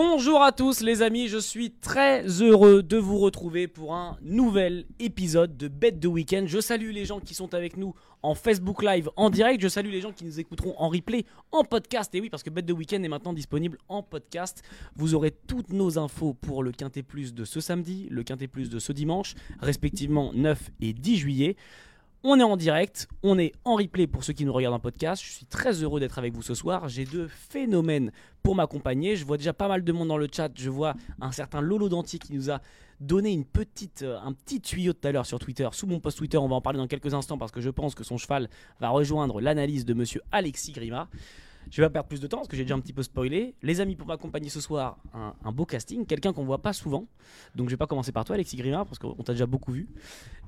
Bonjour à tous les amis, je suis très heureux de vous retrouver pour un nouvel épisode de Bête de Week-end. Je salue les gens qui sont avec nous en Facebook Live en direct, je salue les gens qui nous écouteront en replay, en podcast. Et oui, parce que Bête de Week-end est maintenant disponible en podcast. Vous aurez toutes nos infos pour le Quintet Plus de ce samedi, le Quintet Plus de ce dimanche, respectivement 9 et 10 juillet. On est en direct, on est en replay pour ceux qui nous regardent en podcast. Je suis très heureux d'être avec vous ce soir. J'ai deux phénomènes pour m'accompagner. Je vois déjà pas mal de monde dans le chat. Je vois un certain Lolo Danti qui nous a donné une petite, euh, un petit tuyau tout à l'heure sur Twitter. Sous mon post Twitter, on va en parler dans quelques instants parce que je pense que son cheval va rejoindre l'analyse de monsieur Alexis Grima. Je vais pas perdre plus de temps parce que j'ai déjà un petit peu spoilé. Les amis, pour m'accompagner ce soir, un, un beau casting, quelqu'un qu'on voit pas souvent. Donc je vais pas commencer par toi, Alexis Grima, parce qu'on t'a déjà beaucoup vu.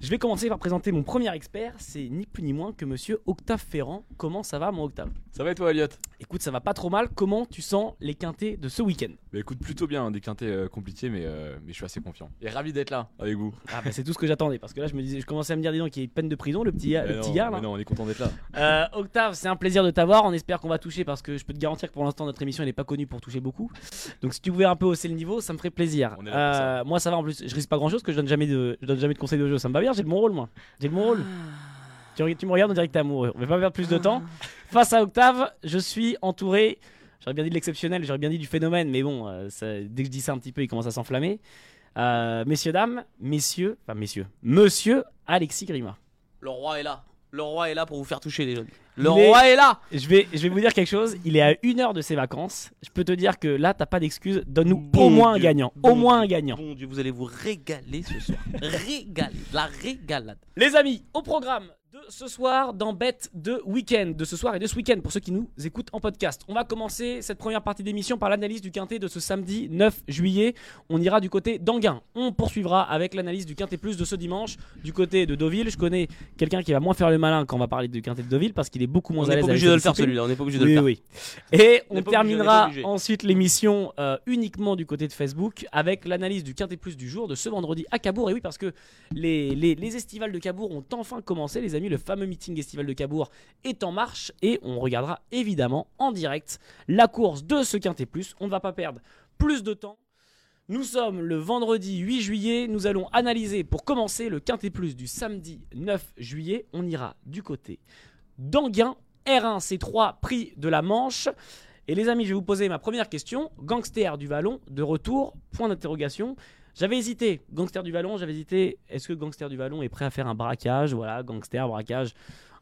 Je vais commencer par présenter mon premier expert. C'est ni plus ni moins que monsieur Octave Ferrand. Comment ça va, mon Octave? Ça va et toi, Elliot? Écoute, ça va pas trop mal. Comment tu sens les quintés de ce week-end? Bah écoute, plutôt bien, hein, des quintés euh, compliqués, mais, euh, mais je suis assez confiant. Et ravi d'être là avec vous. Ah bah c'est tout ce que j'attendais parce que là je me disais, je commençais à me dire dis donc qu'il y a peine de prison le petit, Mais le non, petit gars là. mais non, on est content d'être là. Euh, Octave, c'est un plaisir de t'avoir. On espère qu'on va toucher parce que je peux te garantir que pour l'instant notre émission n'est pas connue pour toucher beaucoup. Donc si tu pouvais un peu hausser le niveau, ça me ferait plaisir. Ça. Euh, moi ça va en plus, je risque pas grand chose que je donne jamais de, je donne jamais de conseils de jeu. Ça me va bien, j'ai le bon rôle moi. J'ai le bon rôle. Tu, tu me regardes, on dirait que t'es amoureux. On va pas perdre plus de temps. Face à Octave, je suis entouré. J'aurais bien dit de l'exceptionnel, j'aurais bien dit du phénomène, mais bon, euh, ça- dès que je dis ça un petit peu, il commence à s'enflammer. Euh, messieurs, dames, messieurs, enfin messieurs, monsieur Alexis Grima. Le roi est là. Le roi est là pour vous faire toucher les jeunes. Le roi est là. Je vais, je vais vous dire quelque chose. Il est à une heure de ses vacances. Je peux te dire que là, t'as pas d'excuse. Donne-nous Bon au moins un Dieu, gagnant. bon au moins un Dieu, gagnant. Bon Dieu, vous allez vous régaler ce soir. régaler. La régalade. Les amis, au programme de ce soir dans Bête de Week-end, de ce soir et de ce week-end pour ceux qui nous écoutent en podcast. On va commencer cette première partie d'émission par l'analyse du Quintet de ce samedi 9 juillet. On ira du côté d'Anguin. On poursuivra avec l'analyse du Quintet Plus de ce dimanche du côté de Deauville. Je connais quelqu'un qui va moins faire le malin quand on va parler du Quintet de Deauville parce qu'il est beaucoup moins On à n'est l'aise pas avec obligé de le faire celui-là. On n'est pas obligé de Oui, le faire. oui. Et on, On n'est pas obligé, on n'est terminera pas ensuite l'émission euh, uniquement du côté de Facebook avec l'analyse du Quintet Plus du jour de ce vendredi à Cabourg. Et oui, parce que les, les, les estivales de Cabourg ont enfin commencé, les amis. Le fameux meeting estival de Cabourg est en marche et on regardera évidemment en direct la course de ce Quintet Plus. On ne va pas perdre plus de temps. Nous sommes le vendredi 8 juillet. Nous allons analyser pour commencer le Quintet Plus du samedi 9 juillet. On ira du côté d'Anguin. R1, C3, prix de la Manche. Et les amis, je vais vous poser ma première question. Gangster du Vallon, de retour, point d'interrogation. J'avais hésité, Gangster du Vallon, j'avais hésité, est-ce que Gangster du Vallon est prêt à faire un braquage? Voilà, Gangster, braquage,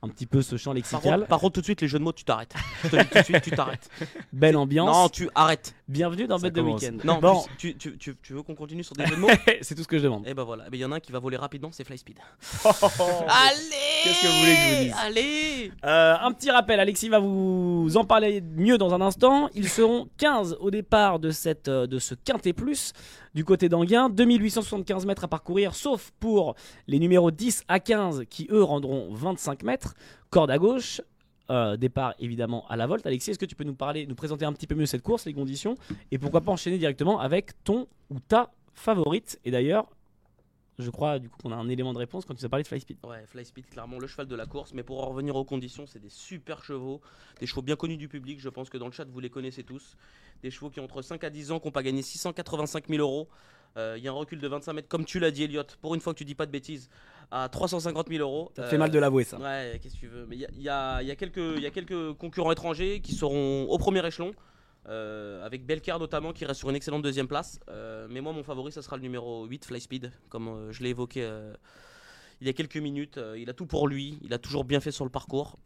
un petit peu ce champ Par lexical. contre, par contre, tout de suite, les jeux de mots, tu t'arrêtes. Je te dis tout de suite, tu t'arrêtes. Belle ambiance. Non, tu arrêêtes. Bienvenue dans Bête de. Week-end. Non, bon, tu, tu, tu, tu veux qu'on continue sur des jeux de mots? C'est tout ce que je demande. Eh ben voilà. Eh ben, Il y en a un qui va voler rapidement, c'est Fly Speed. Oh. Allez Qu'est-ce que vous voulez que je vous dise? Allez Euh, un petit rappel, Alexis va vous en parler mieux dans un instant. Ils seront 15 au départ de, cette, euh, de ce Quintet Plus du côté d'Anguin. 2875 mètres à parcourir, sauf pour les numéros 10 à 15 qui eux rendront 25 mètres. Corde à gauche. euh, départ évidemment à la volte. Alexis, est-ce que tu peux nous parler, nous présenter un petit peu mieux cette course, les conditions, et pourquoi pas enchaîner directement avec ton ou ta favorite? Et d'ailleurs, je crois du coup qu'on a un élément de réponse quand tu as parlé de Fly Speed. Ouais, Fly Speed, clairement le cheval de la course. Mais pour en revenir aux conditions, c'est des super chevaux. Des chevaux bien connus du public. Je pense que dans le chat, vous les connaissez tous. Des chevaux qui ont entre 5 à 10 ans, qui n'ont pas gagné 685 000 euros. Euh, Il y a un recul de 25 mètres, comme tu l'as dit, Elliot. Pour une fois que tu dis pas de bêtises, à 350 000 euros. Ça Euh, fait mal de l'avouer ça. Ouais, qu'est-ce que tu veux. Mais il y a, il y a- il y a quelques- il y a quelques concurrents étrangers qui seront au premier échelon. Euh, avec Belcar notamment qui reste sur une excellente deuxième place. Euh, mais moi, mon favori, ça sera le numéro 8, Fly Speed, comme euh, je l'ai évoqué il y a quelques minutes. Il a tout pour lui, il a toujours bien fait sur le parcours.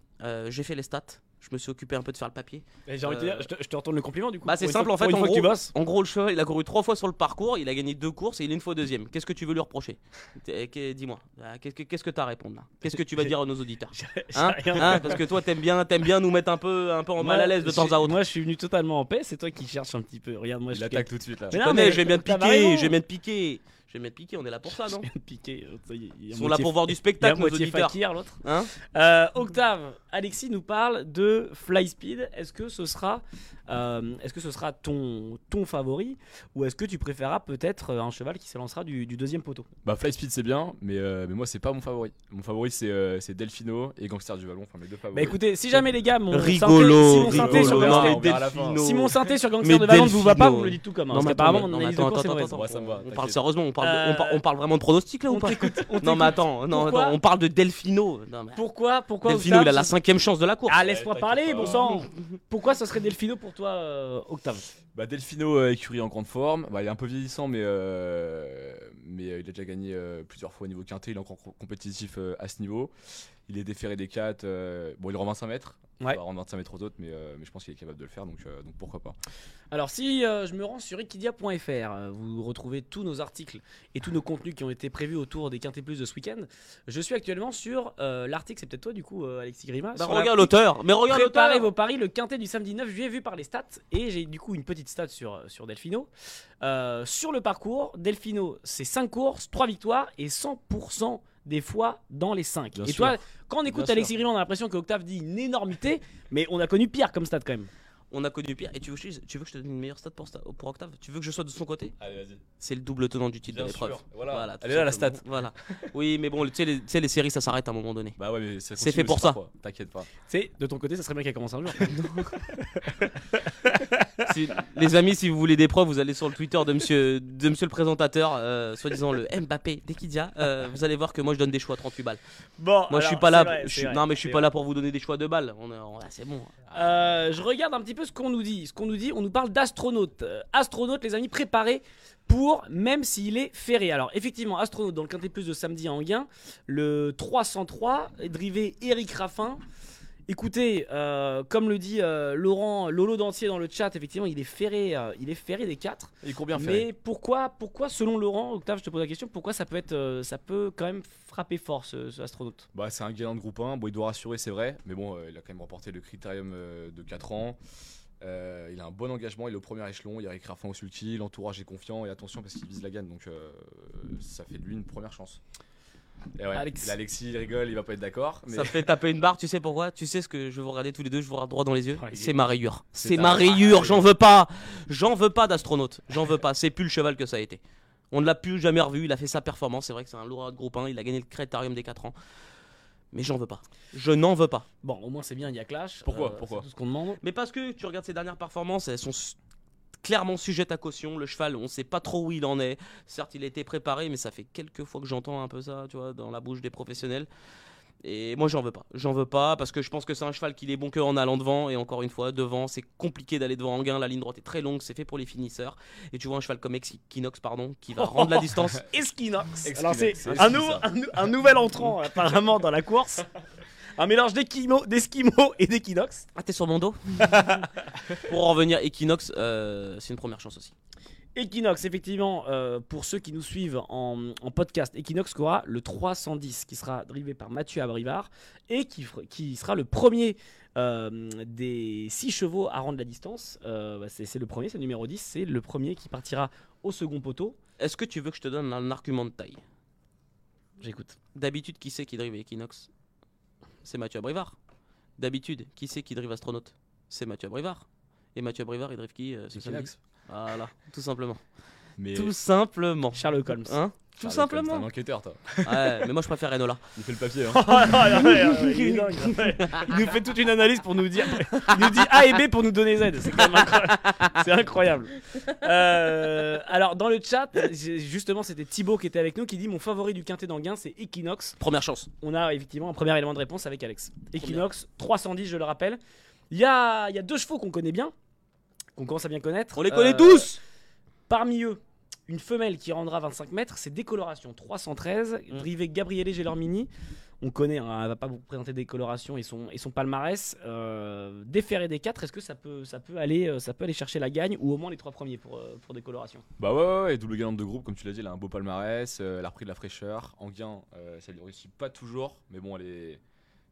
J'ai fait les stats, je me suis occupé un peu de faire le papier. J'ai envie de te dire, je te, je te retourne le compliment du coup. Bah, c'est simple fois- en fait, en gros, tu en gros, le cheval, il a couru trois fois sur le parcours, il a gagné deux courses et il est une fois deuxième. Qu'est-ce que tu veux lui reprocher? Qu'est- Dis-moi, Ah, qu'est-ce que que t'as à répondre là? Qu'est-ce que tu vas dire à nos auditeurs? Hein? Hein? Parce que toi, t'aimes bien, t'aimes bien nous mettre un peu, un peu en mal à l'aise de temps à autre. Moi, je suis venu totalement en paix. C'est toi qui cherches un petit peu. Regarde, moi, je Il suis attaque tout de suite là. Je non, connais, mais je vais bien te piquer, vais bien te piquer. Je vais mettre piqué, on est là pour ça, non Je piquer. euh, ça y est, a Ils sont là pour voir du a spectacle, nos moitié auditeurs. fakir l'autre. Hein Euh, Octave, Alexis nous parle de Fly Speed. Est-ce que ce sera, euh, est-ce que ce sera ton, ton favori ou est-ce que tu préféreras peut-être euh, un cheval qui s'élancera du, du deuxième poteau? Bah Fly Speed c'est bien, mais, euh, mais moi c'est pas mon favori. Mon favori c'est euh, c'est Delfino et Gangster du Vallon, enfin mes deux favoris. Bah écoutez, si jamais les gars, mon Rigolo, synthé, si mon synthé sur Gangster, on si mon synthé sur Gangster Mais de Valence vous va pas, vous me le dites tout comme. hein, Non, mais mais analyse de attends, attends, attends, ça me va, On parle sérieusement, on parle, de- on, par- Euh, on parle vraiment de pronostic là ou On pas t'écoute, on Non mais attends, non, on parle de Delfino. Non, mais- Pourquoi, pourquoi Delfino, Octave, il a la cinquième chance de la course. Ah, laisse-moi Ouais, parler, bon sang. Pourquoi ça serait Delfino pour toi, euh, Octave? Bah Delfino euh, écurie en grande forme, bah, il est un peu vieillissant mais, euh, mais euh, il a déjà gagné euh, plusieurs fois au niveau quintet, il est encore co- compétitif euh, à ce niveau. Il est déféré des 4, bon il rend 25 mètres, Ouais. il va rendre 25 mètres aux autres mais, euh, mais je pense qu'il est capable de le faire donc, euh, donc pourquoi pas. Alors si euh, je me rends sur equidia.fr, vous retrouvez tous nos articles et tous nos contenus qui ont été prévus autour des Quintet Plus de ce week-end. Je suis actuellement sur euh, l'article, c'est peut-être toi du coup euh, Alexis Grima. Bah, regarde l'auteur, mais regarde Préparez l'auteur. vos paris, le Quintet du samedi 9 juillet vu par les stats et j'ai du coup une petite stat sur, sur Delfino. Euh, sur le parcours, Delfino c'est 5 courses, 3 victoires et 100% des fois dans les 5. Bien et sûr. toi, quand on écoute Bien Alexis Grima, on a l'impression que Octave dit une énormité, mais on a connu pire comme stat quand même. On a connu pire. Et tu veux, que je, tu veux que je te donne une meilleure stat pour, Octave? Tu veux que je sois de son côté? Allez vas-y. C'est le double tenant du titre Bien de l'épreuve. voilà. tout Elle est là, la stat. Voilà. Oui, mais bon, tu sais, les, tu sais, les séries ça s'arrête à un moment donné. Bah ouais mais ça C'est fait pour ça. parfois, T'inquiète pas. C'est de ton côté, ça serait bien qu'elle commence un jour. Si- les amis, si vous voulez des preuves, vous allez sur le Twitter de monsieur, de monsieur le présentateur, euh, soi-disant le Mbappé d'Equidia. Euh, vous allez voir que moi je donne des choix à 38 balles. Bon, Moi je suis pas là, je suis- non mais je suis pas là pour vous donner des choix de balles. On est- on- c'est bon. Euh, je regarde un petit peu ce qu'on nous dit. Ce qu'on nous dit, on nous parle d'astronaute. Euh, astronaute, les amis, préparés pour, même s'il est ferré. Alors, effectivement, astronaute dans le Quintet Plus de samedi à Anguin, le 303, drivé Eric Raffin. Écoutez, euh, comme le dit euh, Laurent Lolo Dentier dans le chat, effectivement, il est ferré, euh, il est ferré des 4. Il court bien fait. Mais pourquoi, pourquoi, selon Laurent, Octave, je te pose la question, pourquoi ça peut être, ça peut quand même frapper fort ce, ce astronaute? Bah, c'est un gagnant de groupe 1. Bon, il doit rassurer, c'est vrai. Mais bon, il a quand même remporté le critérium de 4 ans. Euh, il a un bon engagement, il est au premier échelon. Il y a Eric Raffin au sulky. L'entourage est confiant. Et attention parce qu'il vise la gagne. Donc, euh, ça fait de lui une première chance. Et ouais, Alex. là, Alexis, il rigole, il va pas être d'accord. Mais Ça fait taper une barre, tu sais pourquoi? Tu sais ce que je vais vous regarder tous les deux, je vous regarde droit dans les yeux? Ouais, C'est ma rayure. C'est ma rayure. j'en veux pas. J'en veux pas d'astronaute. J'en veux pas. C'est plus le cheval que ça a été. On ne l'a plus jamais revu. Il a fait sa performance. C'est vrai que c'est un lauréat de groupe 1. Il a gagné le critérium des 4 ans. Mais j'en veux pas. Je n'en veux pas. Bon, au moins c'est bien, il y a clash. Pourquoi? Euh, Pourquoi? tout ce qu'on demande. Mais parce que tu regardes ses dernières performances, elles sont clairement sujettes à caution. Le cheval, on sait pas trop où il en est. Certes, il a été préparé, mais ça fait quelques fois que j'entends un peu ça, tu vois, dans la bouche des professionnels. Et moi, j'en veux pas. J'en veux pas parce que je pense que c'est un cheval qui est bon que en allant devant. Et encore une fois, devant, c'est compliqué d'aller devant en gain. La ligne droite est très longue, c'est fait pour les finisseurs. Et tu vois un cheval comme Equinox, pardon, qui va rendre la distance. Esquinox. Alors c'est c'est un, qui, nou- ça un nou- un nouvel entrant apparemment dans la course. Un mélange d'Eskimo et d'Equinox. Ah, t'es sur mon dos Pour en revenir, Equinox, euh, c'est une première chance aussi. Equinox, effectivement, euh, pour ceux qui nous suivent en, en podcast, Equinox aura le 310 qui sera drivé par Mathieu Abrivard et qui, sera le premier euh, des 6 chevaux à rendre la distance. Euh, bah, c'est c'est le premier, c'est le numéro 10, c'est le premier qui partira au second poteau. Est-ce que tu veux que je te donne un argument de taille? J'écoute. D'habitude, qui c'est qui drive Equinox? C'est Mathieu Abrivard. D'habitude, qui c'est qui drive Astronaute? C'est Mathieu Abrivard. Et Mathieu Abrivard, il drive qui euh, ce samedi? Equinox. Voilà, tout simplement. Mais Tout simplement. Sherlock Holmes. Hein? Tout Charles, C'est un simplement. enquêteur, toi. Ouais, mais moi je préfère Enola. Il fait le papier. Hein. il, est dingue. Il nous fait toute une analyse pour nous dire. Il nous dit A et B pour nous donner Z. C'est quand même incroyable. C'est incroyable. Euh, alors, dans le chat, justement, c'était Thibaut qui était avec nous qui dit Mon favori du quintet d'Anguin, c'est Equinox. Première chance. On a effectivement un premier élément de réponse avec Alex. Equinox, 310, je le rappelle. Il y a, il y a deux chevaux qu'on connaît bien, qu'on commence à bien connaître. On les connaît Euh, tous Parmi eux, une femelle qui rendra 25 mètres, c'est Décoloration 313, Mm. drivé Gabriele Gelormini. On connaît, hein, elle va pas vous présenter Décoloration et son, et son palmarès. Euh, déféré des 4, est-ce que ça peut, ça, peut aller, euh, ça peut aller chercher la gagne ou au moins les trois premiers pour, euh, pour Décoloration? Bah ouais, ouais, ouais, double gagnante de groupe, comme tu l'as dit, elle a un beau palmarès, euh, elle a repris de la fraîcheur. Anguin, euh, ça lui réussit pas toujours, mais bon, elle est,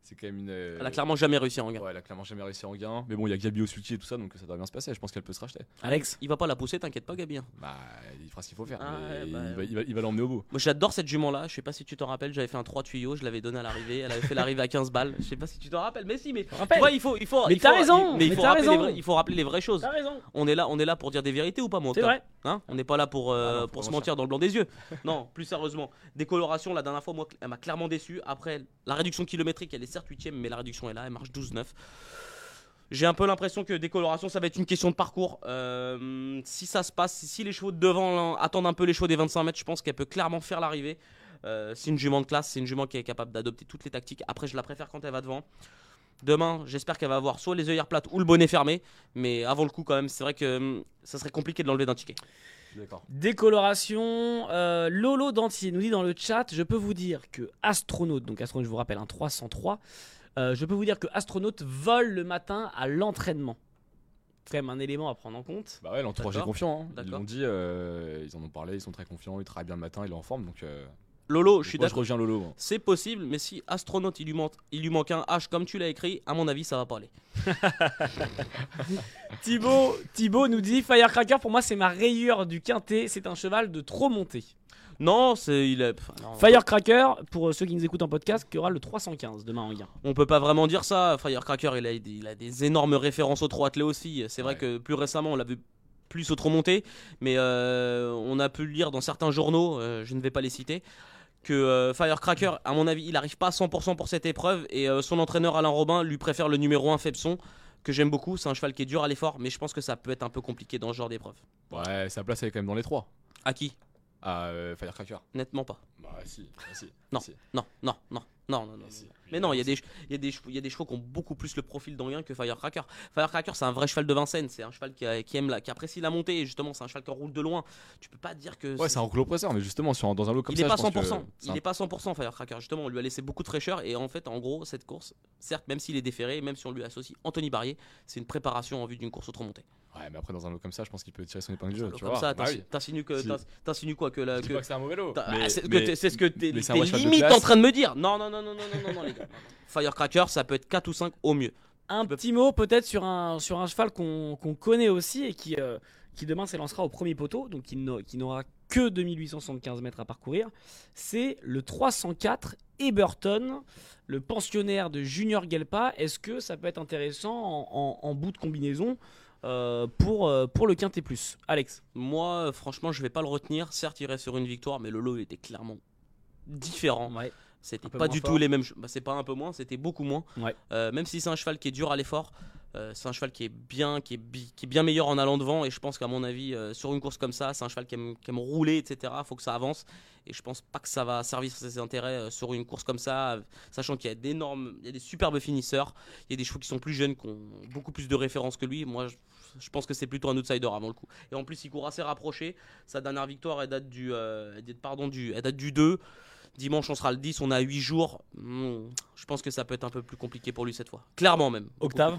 C'est quand même une. euh, Elle a clairement jamais réussi en gain. Ouais, elle a clairement jamais réussi en gain. Mais bon, il y a Gabi au sulky et tout ça, donc ça doit bien se passer. Je pense qu'elle peut se racheter. Alex Il va pas la pousser, t'inquiète pas, Gabi. hein. Bah, il fera ce qu'il faut faire. Ah mais ouais, il, bah, va, il va- il va l'emmener au bout. Moi j'adore cette jument là, je sais pas si tu t'en rappelles, j'avais fait un 3 tuyaux, je l'avais donné à l'arrivée, elle avait fait l'arrivée à 15 balles. Je sais pas si tu t'en rappelles, mais si, mais tu rappelle. vois, il faut, il faut, Mais il t'as faut- raison, mais il mais faut t'as rappeler, les raison. vrais- il faut rappeler les vraies choses. T'as raison. On est là, on est là pour dire des vérités ou pas, mon C'est vrai. Hein? On n'est pas là pour, euh, Ah non, faut pour se mentir dans le blanc des yeux. non, plus sérieusement. Décoloration, la dernière fois, moi, elle m'a clairement déçu. Après, la réduction kilométrique, elle est certes 8 mais la réduction est là, elle marche 12-9. J'ai un peu l'impression que décoloration, ça va être une question de parcours. Euh, si ça se passe, si les chevaux de devant attendent un peu les chevaux des 25 mètres, je pense qu'elle peut clairement faire l'arrivée. Euh, c'est une jument de classe, c'est une jument qui est capable d'adopter toutes les tactiques. Après, je la préfère quand elle va devant. Demain, j'espère qu'elle va avoir soit les œillères plates ou le bonnet fermé. Mais avant le coup, quand même, c'est vrai que hum, ça serait compliqué de l'enlever d'un ticket. Décoloration. euh, Lolo Dentier nous dit dans le chat Je peux vous dire que Astronaute, donc Astronaute, je vous rappelle, un 303, euh, je peux vous dire que Astronaute vole le matin à l'entraînement. C'est quand même un élément à prendre en compte. Bah ouais, l'entourage est confiant. hein. Ils D'accord. l'ont dit, euh, ils en ont parlé, ils sont très confiants, ils travaillent bien le matin, il est en forme. Donc, euh, Lolo, je suis moi, je d'accord. reviens Lolo. moi. C'est possible, mais si astronaute il lui, manque, il lui manque un H comme tu l'as écrit, à mon avis, ça va pas aller. Thibaut, Thibaut nous dit Firecracker, pour moi, c'est ma rayure du quintet. C'est un cheval de trop monté. Non, c'est il est. enfin, non, Firecracker, pour euh, ceux qui nous écoutent en podcast, qui aura le 315 demain en gain. On peut pas vraiment dire ça. Firecracker, il a, des- il a des énormes références au trot attelé aussi. C'est vrai Ouais. que plus récemment, on l'a vu plus au trot monté, mais euh, on a pu le lire dans certains journaux, euh, je ne vais pas les citer, que euh, Firecracker, à mon avis, il arrive pas à 100% pour cette épreuve et euh, son entraîneur Alain Robin lui préfère le numéro 1 Fepson que j'aime beaucoup. C'est un cheval qui est dur à l'effort, mais je pense que ça peut être un peu compliqué dans ce genre d'épreuve. Ouais, sa place elle est quand même dans les trois. À qui? Ah, euh, Firecracker. Nettement pas. Bah si, bah, si. Non. si. Non, non, non, non, non, non. si. Mais non, il y, a des, y a des, y a des chevaux qui ont beaucoup plus le profil d'Anguin que Firecracker. Firecracker, c'est un vrai cheval de Vincennes. C'est un cheval qui, a- qui aime la, qui apprécie la montée. Et justement, c'est un cheval qui roule de loin. Tu peux pas dire que. Ouais, c'est un rouleau presseur, mais justement, sur, dans un lot comme il ça, n'est pas je pense que 100%. c'est Il un- n'est pas 100% Firecracker. Justement, on lui a laissé beaucoup de fraîcheur. Et en fait, en gros, cette course, certes, même s'il est déféré, même si on lui associe Anthony Barrier, c'est une préparation en vue d'une course au trop montée. Ouais, mais après, dans un lot comme ça, je pense qu'il peut tirer son épingle du jeu. Tu Comme vois. ça, Bah oui. t'insinues t'insinues quoi que la. Que- que c'est un mauvais lot. Mais- ah, c'est ce que mais- t'es- ce que limite en train de me dire. Non, non, non, non, non, non, non, non, les gars. Firecracker, ça peut être 4 ou 5 au mieux. Un petit mot peut-être sur un, sur un cheval qu'on qu'on connaît aussi et qui, euh, qui demain s'élancera au premier poteau, donc qui n'a- qui n'aura que 2875 mètres à parcourir. C'est le 304 Eberton, le pensionnaire de Junior Gelpa. Est-ce que ça peut être intéressant en, en- en bout de combinaison euh, pour, euh, pour le Quintet Plus Alex Moi, euh, franchement, je vais pas le retenir. Certes, il reste sur une victoire, mais le lot était clairement différent. Ouais. C'était pas du fort. tout les mêmes. Bah, c'est pas un peu moins, c'était beaucoup moins. Ouais. Euh, même si c'est un cheval qui est dur à l'effort, euh, c'est un cheval qui est bien, qui est, bien meilleur en allant devant. Et je pense qu'à mon avis, euh, sur une course comme ça, c'est un cheval qui aime, rouler, etc. Faut que ça avance. Et je pense pas que ça va servir ses intérêts euh, sur une course comme ça, sachant qu'il y a d'énormes, il y a des superbes finisseurs. Il y a des chevaux qui sont plus jeunes, qui ont beaucoup plus de références que lui. Moi, je, pense que c'est plutôt un outsider avant le coup. Et en plus, il court assez rapproché. Sa dernière victoire, date du, pardon, elle date du 2. Dimanche, on sera le 10, on a 8 jours. Hmm, je pense que ça peut être un peu plus compliqué pour lui cette fois. Clairement même. Octave.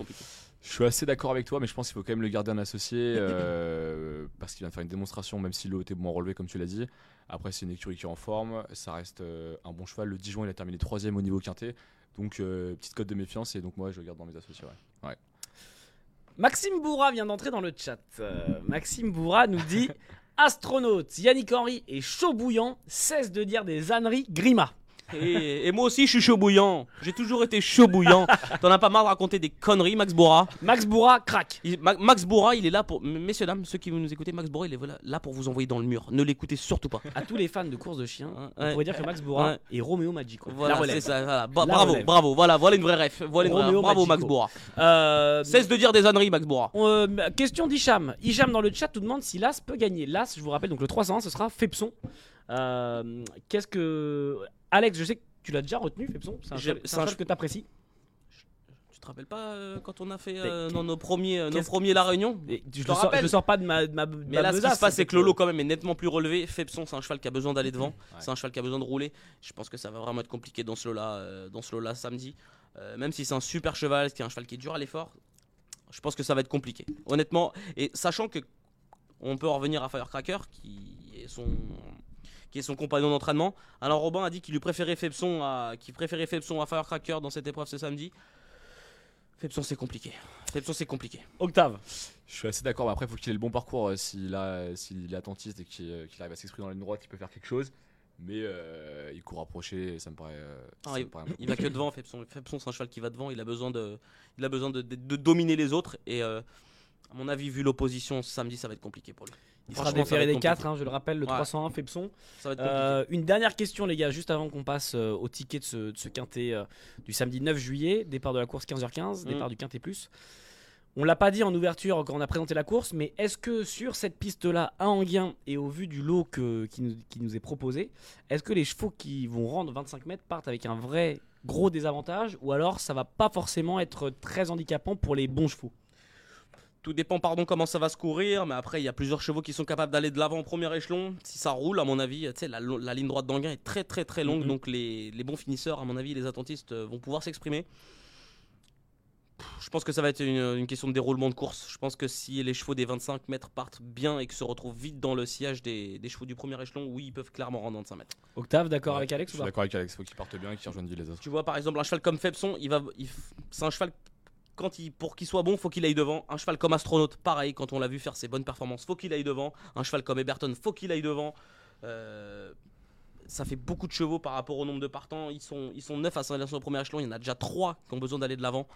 Je suis assez d'accord avec toi, mais je pense qu'il faut quand même le garder un associé euh, parce qu'il vient de faire une démonstration, même si l'eau était moins relevé, comme tu l'as dit. Après, c'est une écurie qui est en forme, ça reste euh, un bon cheval. Le 10 juin, il a terminé troisième au niveau quintet, donc euh, petite cote de méfiance, et donc moi, je le garde dans mes associés. ouais. Maxime Bourra vient d'entrer dans le chat. Euh, Maxime Bourra nous dit Astronaute, Yannick Henry est chaud bouillant, cesse de dire des âneries, Grima. Et, et moi aussi, je suis chaud bouillant. J'ai toujours été chaud bouillant. T'en as pas marre de raconter des conneries, Max Bora. Max Bourra craque. Il- Ma- Max Bourra, il est là pour. Messieurs, dames, ceux qui vous nous écoutez, Max Bourra, il est là pour vous envoyer dans le mur. Ne l'écoutez surtout pas. À tous les fans de course de chiens, on Ouais. pourrait dire que Max Bourra Ouais. est Roméo Magico. Voilà, c'est ça. voilà. Bravo, relève. bravo. Voilà, voilà une vraie ref. Voilà une vraie ref. Bravo, Magico. Max Bourra. Euh, Cesse de dire des âneries, Max Bourra. euh, question d'Hicham. Hicham dans le chat nous demande si l'As peut gagner. L'As, je vous rappelle, donc le 301, ce sera Fepson. Euh, Qu'est-ce que. Alex, je sais que tu l'as déjà retenu, Fepson. C'est un cheval c'est c'est un que tu apprécies. Tu te rappelles pas euh, quand on a fait euh, dans nos premiers, euh, nos premiers La Réunion? Et je, t'en le sors, je le sors pas de ma, de ma, Mais ma là, ce qui se passe, c'est que Lolo, quand même, est nettement plus relevé. Fepson, c'est un cheval qui a besoin d'aller devant. C'est un cheval qui a besoin de rouler. Je pense que ça va vraiment être compliqué dans ce lot-là, dans ce lot-là samedi. Même si c'est un super cheval, qui est un cheval qui est dur à l'effort, je pense que ça va être compliqué. Honnêtement, et sachant que on peut en revenir à Firecracker, qui est son qui est son compagnon d'entraînement. Alors Robin a dit qu'il lui préférait Febson à, qu'il préférait Febson à Firecracker dans cette épreuve ce samedi. Febson c'est compliqué. Febson c'est compliqué. Octave. Je suis assez d'accord, mais après, il faut qu'il ait le bon parcours. euh, S'il est attentiste et qu'il euh, arrive à s'exprimer dans la ligne droite, il peut faire quelque chose. Mais euh, il court approché, et ça me paraît. Ah, ça me paraît un peu Il va que devant, Febson. Febson c'est un cheval qui va devant, il a besoin de, il a besoin de, de- de dominer les autres et euh, à mon avis vu l'opposition ce samedi ça va être compliqué pour lui. Il sera déféré des compliqué. 4, je le rappelle, le Ouais. 301 Fepson. Ça va être compliqué. Euh, une dernière question, les gars, juste avant qu'on passe euh, au ticket de ce, de ce quintet euh, du samedi 9 juillet, départ de la course 15h15, Mm. départ du quintet plus. On l'a pas dit en ouverture quand on a présenté la course, mais est-ce que sur cette piste-là, à Anguien, et au vu du lot que- qui, nous, qui nous est proposé, est-ce que les chevaux qui vont rendre 25 mètres partent avec un vrai gros désavantage, ou alors ça va pas forcément être très handicapant pour les bons chevaux? Tout dépend, pardon, comment ça va se courir, mais après, il y a plusieurs chevaux qui sont capables d'aller de l'avant au premier échelon. Si ça roule, à mon avis, tu sais, la, la ligne droite d'Anguin est très très très longue, Mhm. donc les, les bons finisseurs, à mon avis, les attentistes euh, vont pouvoir s'exprimer. Je pense que ça va être une, une question de déroulement de course. Je pense que si les chevaux des 25 mètres partent bien et que se retrouvent vite dans le sillage des, des chevaux du premier échelon, oui, ils peuvent clairement rendre 25 mètres. Octave, d'accord Ouais, avec Alex Je suis d'accord avec Alex, il faut qu'il parte bien et qu'il rejoigne les autres. Tu vois, par exemple, un cheval comme Febson, il va, c'est un cheval quand il, pour qu'il soit bon, faut qu'il aille devant. Un cheval comme Astronaute, pareil, quand on l'a vu faire ses bonnes performances, faut qu'il aille devant. Un cheval comme Eberton, faut qu'il aille devant. Euh, ça fait beaucoup de chevaux par rapport au nombre de partants. Ils sont, ils sont 9 à s'installer au premier échelon. Il y en a déjà 3 qui ont besoin d'aller de l'avant.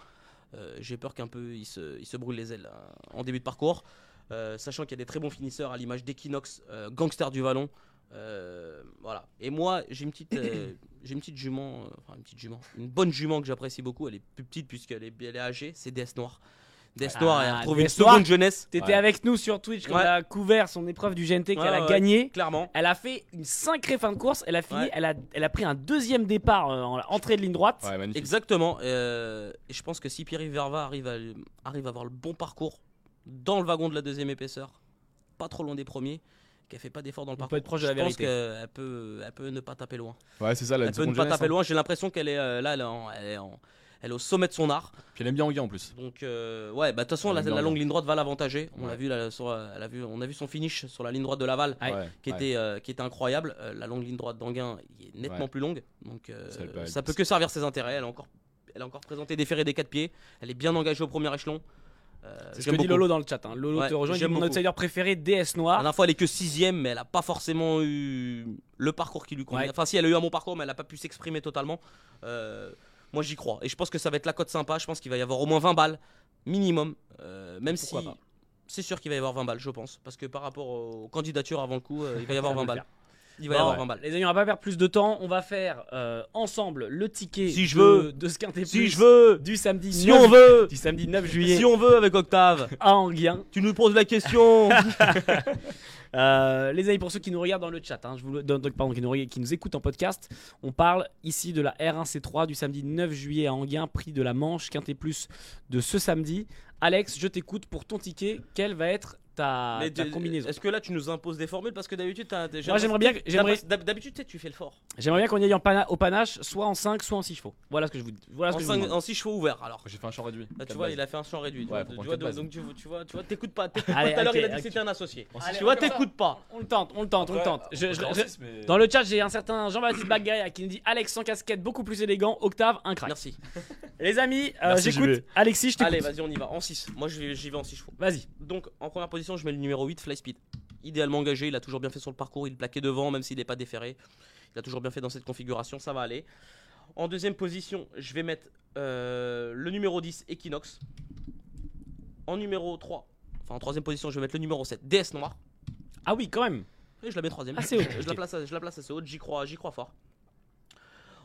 Euh, J'ai peur qu'un peu ils se, ils se brûlent les ailes euh, en début de parcours. Euh, sachant qu'il y a des très bons finisseurs à l'image d'Equinox, Gangster du Vallon. Euh, voilà. Et moi, j'ai une petite, euh, j'ai une petite jument, euh, enfin une petite jument, une bonne jument que j'apprécie beaucoup. Elle est plus petite puisqu'elle est, elle est âgée. C'est DS Noir. DS Ah, Noir, elle a retrouvé une Noir. seconde jeunesse. T'étais Ouais. avec nous sur Twitch quand Ouais. elle a couvert son épreuve du GNT qu'elle Ouais, a ouais, gagné. Clairement. Elle a fait une sacrée fin de course. Elle a fini. Ouais. Elle, a, elle a pris un deuxième départ euh, en entrée de ligne droite. Exactement. euh, et je pense que si Pierre Verva arrive à, arrive à avoir le bon parcours dans le wagon de la deuxième épaisseur, pas trop loin des premiers, qu'elle fait pas d'effort dans le On parcours, peut être proche de la je pense qu'elle peut, elle peut ne pas taper loin. Ouais, c'est ça, la Elle peut ne pas taper loin. J'ai l'impression qu'elle est euh, là, elle est, en- elle est en- elle est au sommet de son art. Puis elle aime bien Anguien en plus. Donc euh, ouais, bah de toute façon la, longue ligne droite va l'avantager. On Ouais. l'a vu, là, sur, euh, elle a vu, on a vu son finish sur la ligne droite de Laval, Ouais. Qui ouais. était, euh, qui était incroyable. Euh, la longue ligne droite d'Anguin est nettement Ouais. plus longue, donc euh, Ça, elle- ça peut que servir ses intérêts. Elle a encore, elle a encore présenté des ferrés des quatre pieds. Elle est bien engagée au premier échelon. Euh, C'est ce que dit. Lolo dans le chat. hein. Lolo Ouais, te rejoint. j'aime Mon outsider préféré, DS La Noir. dernière fois, elle est que sixième, mais elle a pas forcément eu le parcours qui lui convient. Ouais. Enfin, si elle a eu un bon parcours, mais elle a pas pu s'exprimer totalement. Euh, moi, j'y crois. Et je pense que ça va être la cote sympa. Je pense qu'il va y avoir au moins 20 balles minimum. Euh, même Pourquoi si c'est sûr qu'il va y avoir 20 balles, je pense. Parce que par rapport aux candidatures avant le coup, euh, il va y avoir Ça va 20 le balles. Il va y avoir ouais. 20 balles. Les amis, on va pas perdre plus de temps. On va faire euh, ensemble le ticket Si je de, veux. de ce quintet Si plus je veux, du samedi si 9 on veut, du samedi 9 juillet si on veut avec Octave, à Anguien. tu nous poses la question. Euh, les amis, pour ceux qui nous regardent dans le chat, hein, je vous donc, pardon, qui nous, qui nous écoutent en podcast, on parle ici de la R1C3 du samedi 9 juillet à Anguien, prix de la Manche, quintet plus de ce samedi. Alex, je t'écoute pour ton ticket. Quelle va être ta, Mais ta de- combinaison Est-ce que là tu nous imposes des formules? Parce que d'habitude Moi, j'aimerais bien, j'aimerais, D'habitude tu fais le fort. j'aimerais bien qu'on y aille en pana- au panache, soit en 5, soit en 6 chevaux. Voilà ce que je vous dis. Voilà ce En, que je vous demande. 6 chevaux ouverts alors. J'ai fait un champ réduit. Là, tu vois, bases. il a fait un champ réduit. tu Ouais, vois, tu donc tu, tu vois, tu vois, t'écoutes pas. Tout à l'heure, il a dit que c'était un associé. Tu vois, t'écoutes pas. On le tente, on le tente, on le tente. Dans le... chat, j'ai un certain Jean-Baptiste Bagaya qui nous dit Alex sans casquette, beaucoup plus élégant. Octave, un crack. Merci. Les amis, euh, j'écoute. Alexis, je t'écoute. Allez, vas-y, on y va. En 6. Moi, j'y vais en 6 chevaux. Vas-y. Donc, en première position, je mets le numéro 8, Fly Speed. Idéalement engagé, il a toujours bien fait sur le parcours. Il plaquait devant, même s'il n'est pas déféré. Il a toujours bien fait dans cette configuration, ça va aller. En deuxième position, je vais mettre euh, le numéro 10, Equinox. En numéro 3, enfin en troisième position, je vais mettre le numéro 7, DS Noir. Ah oui, quand même. Et je la mets troisième. Assez haut, Je, ok. la place, je la place assez haute, j'y crois, j'y crois fort.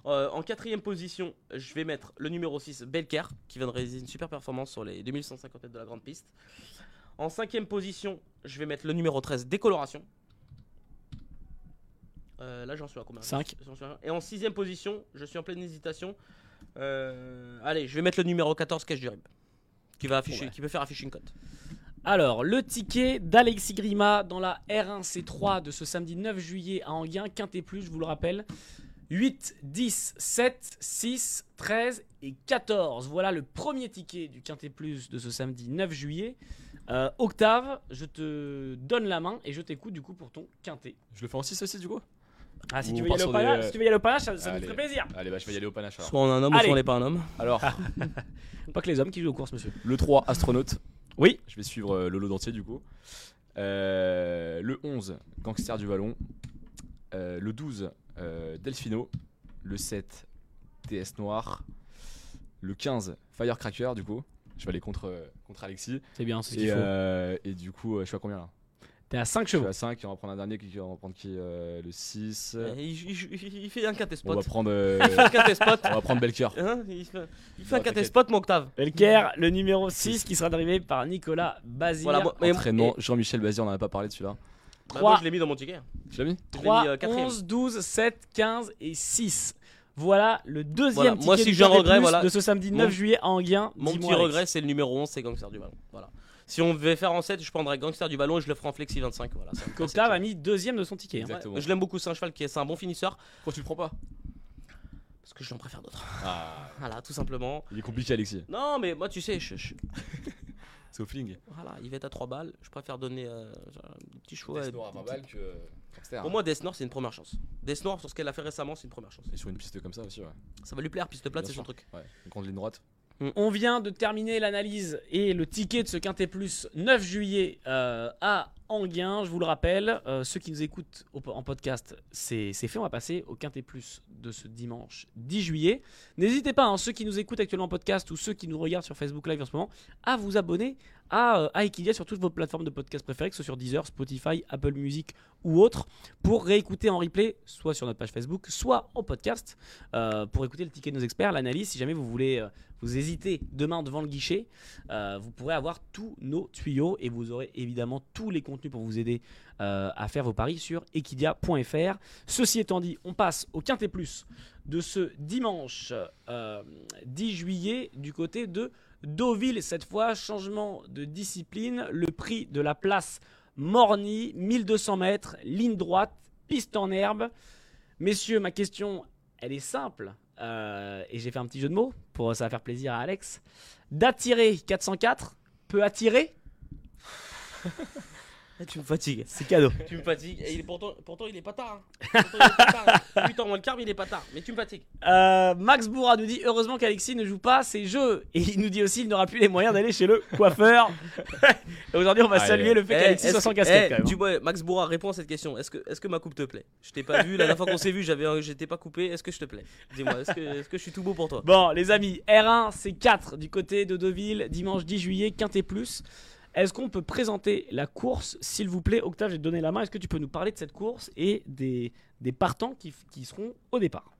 Euh, en quatrième position, je vais mettre le numéro 6, Belker, qui vient de réaliser une super performance sur les 2150 mètres de la grande piste. En cinquième position, je vais mettre le numéro 13, Décoloration. Euh, là, j'en suis à combien? Cinq. J'en suis à- Et en sixième position, je suis en pleine hésitation. Euh, allez, je vais mettre le numéro 14, Cash du Rib, qui, va afficher, Ouais. qui peut faire afficher une cote. Alors, le ticket d'Alexis Grima dans la R1C3 de ce samedi 9 juillet à Anguien, Quintet Plus, je vous le rappelle. 8, 10, 7, 6, 13 et 14. Voilà le premier ticket du Quintet Plus de ce samedi 9 juillet. Euh, Octave, je te donne la main et je t'écoute du coup pour ton Quintet. Je le fais en 6 aussi du coup? Ah, si Ou tu veux y aller au des, panache, si tu veux y aller au panache, ça, ça nous ferait plaisir. Allez, bah, je vais y aller au panache alors. Soit on est un homme ou soit on n'est pas un homme? Alors, Pas que les hommes qui jouent aux courses, monsieur. le 3, astronaute. Oui. Je vais suivre euh, le lot entier du coup. Euh, le 11, gangster du vallon. Euh, le 12, euh, Delfino. Le 7, TS Noir. Le 15, Firecracker du coup. Je vais aller contre, euh, contre Alexis. C'est bien, c'est ce qu'il Et, faut. euh, et du coup, euh, je suis à combien là? T'es à 5 Je suis chevaux. à 5 et on va prendre un dernier qui on va prendre qui euh, Le 6. Euh, Il, il- il fait un quintet On va spot. prendre, euh, Il fait un quintet spot. on va prendre Belker. Hein, il fait, il fait Non, un t'inquiète. spot, mon Octave. Belker, le numéro 6 qui sera drivé par Nicolas Bazir. Voilà, moi- Entraînement, et- Jean-Michel Bazir, on n'en a pas parlé de celui-là. bah, moi, je l'ai mis dans mon ticket. Tu l'as mis? Je l'ai 3, mis, euh, quatrième. 11, 12, 7, 15 et 6. Voilà le deuxième Voilà, ticket moi, si du j'ai un regret, Plus voilà. de ce samedi Mon- 9 juillet à Anguien. Mon petit Alex. regret, c'est le numéro 11, c'est Gangster du Ballon. Voilà. Si on devait faire en 7, je prendrais Gangster du Ballon et je le ferais en Flexi 25. Voilà. Octave a mis deuxième de son ticket. hein. Je l'aime beaucoup, c'est un cheval qui est, c'est un bon finisseur Pourquoi tu le prends pas? Parce que j'en préfère d'autres. Ah, Voilà, tout simplement. il est compliqué, Alexis. Non, mais moi, tu sais, je, je- C'est au feeling. voilà, il va être à 3 balles. Je préfère donner euh, un petit choix. À 20 balles que Gangster. Pour moi, Death Noir, c'est une première chance. Death Noir, sur ce qu'elle a fait récemment, c'est une première chance. Et sur une piste comme ça aussi, ouais. Ça va lui plaire, piste plate, c'est son truc. Ouais, une grande ligne droite. On vient de terminer l'analyse et le ticket de ce Quintet Plus 9 juillet euh, à Anguien. Je vous le rappelle, euh, ceux qui nous écoutent au- en podcast, c'est c'est fait. On va passer au Quintet Plus de ce dimanche 10 juillet. N'hésitez pas, hein, ceux qui nous écoutent actuellement en podcast ou ceux qui nous regardent sur Facebook Live en ce moment, à vous abonner à, euh, à Equidia sur toutes vos plateformes de podcast préférées, que ce soit sur Deezer, Spotify, Apple Music ou autres, pour réécouter en replay, soit sur notre page Facebook, soit en podcast, euh, pour écouter le ticket de nos experts, l'analyse. Si jamais vous voulez, euh, vous hésitez demain devant le guichet, vous pourrez avoir tous nos tuyaux et vous aurez évidemment tous les contenus pour vous aider à faire vos paris sur equidia.fr. Ceci étant dit, on passe au Quintet Plus de ce dimanche euh, 10 juillet du côté de Deauville. Cette fois, changement de discipline. Le prix de la place Morny, 1200 mètres, ligne droite, piste en herbe. Messieurs, ma question, elle est simple. euh, et j'ai fait un petit jeu de mots pour ça faire plaisir à Alex. D'attirer 404 peut attirer? Tu me fatigues. C'est cadeau. Tu me fatigues. Et il est pourtant, pourtant, il est pas tard. hein. Pourtant, il est pas tard. hein. 8 ans moins le quart, mais il est pas tard. Mais tu me fatigues. Euh, Max Bourra nous dit heureusement qu'Alexis ne joue pas ces jeux. Et il nous dit aussi qu'il n'aura plus les moyens d'aller chez le coiffeur. Aujourd'hui, on va Allez. saluer le fait Eh, qu'Alexis soit sans que- casquette eh, quand même. du moins, Max Bourra, réponds à cette question. Est-ce que, est que ma coupe te plaît? Je t'ai pas vu. La dernière fois qu'on s'est vu, j'avais, un- j'étais pas coupé. Est-ce que je te plais? Dis-moi, est-ce que, est-ce que je suis tout beau pour toi? Bon, les amis, R1, c'est 4 du côté de Deauville, dimanche 10 juillet, Quintet Plus. Est-ce qu'on peut présenter la course, s'il vous plaît Octave, j'ai donné la main. Est-ce que tu peux nous parler de cette course et des, des partants qui, qui seront au départ?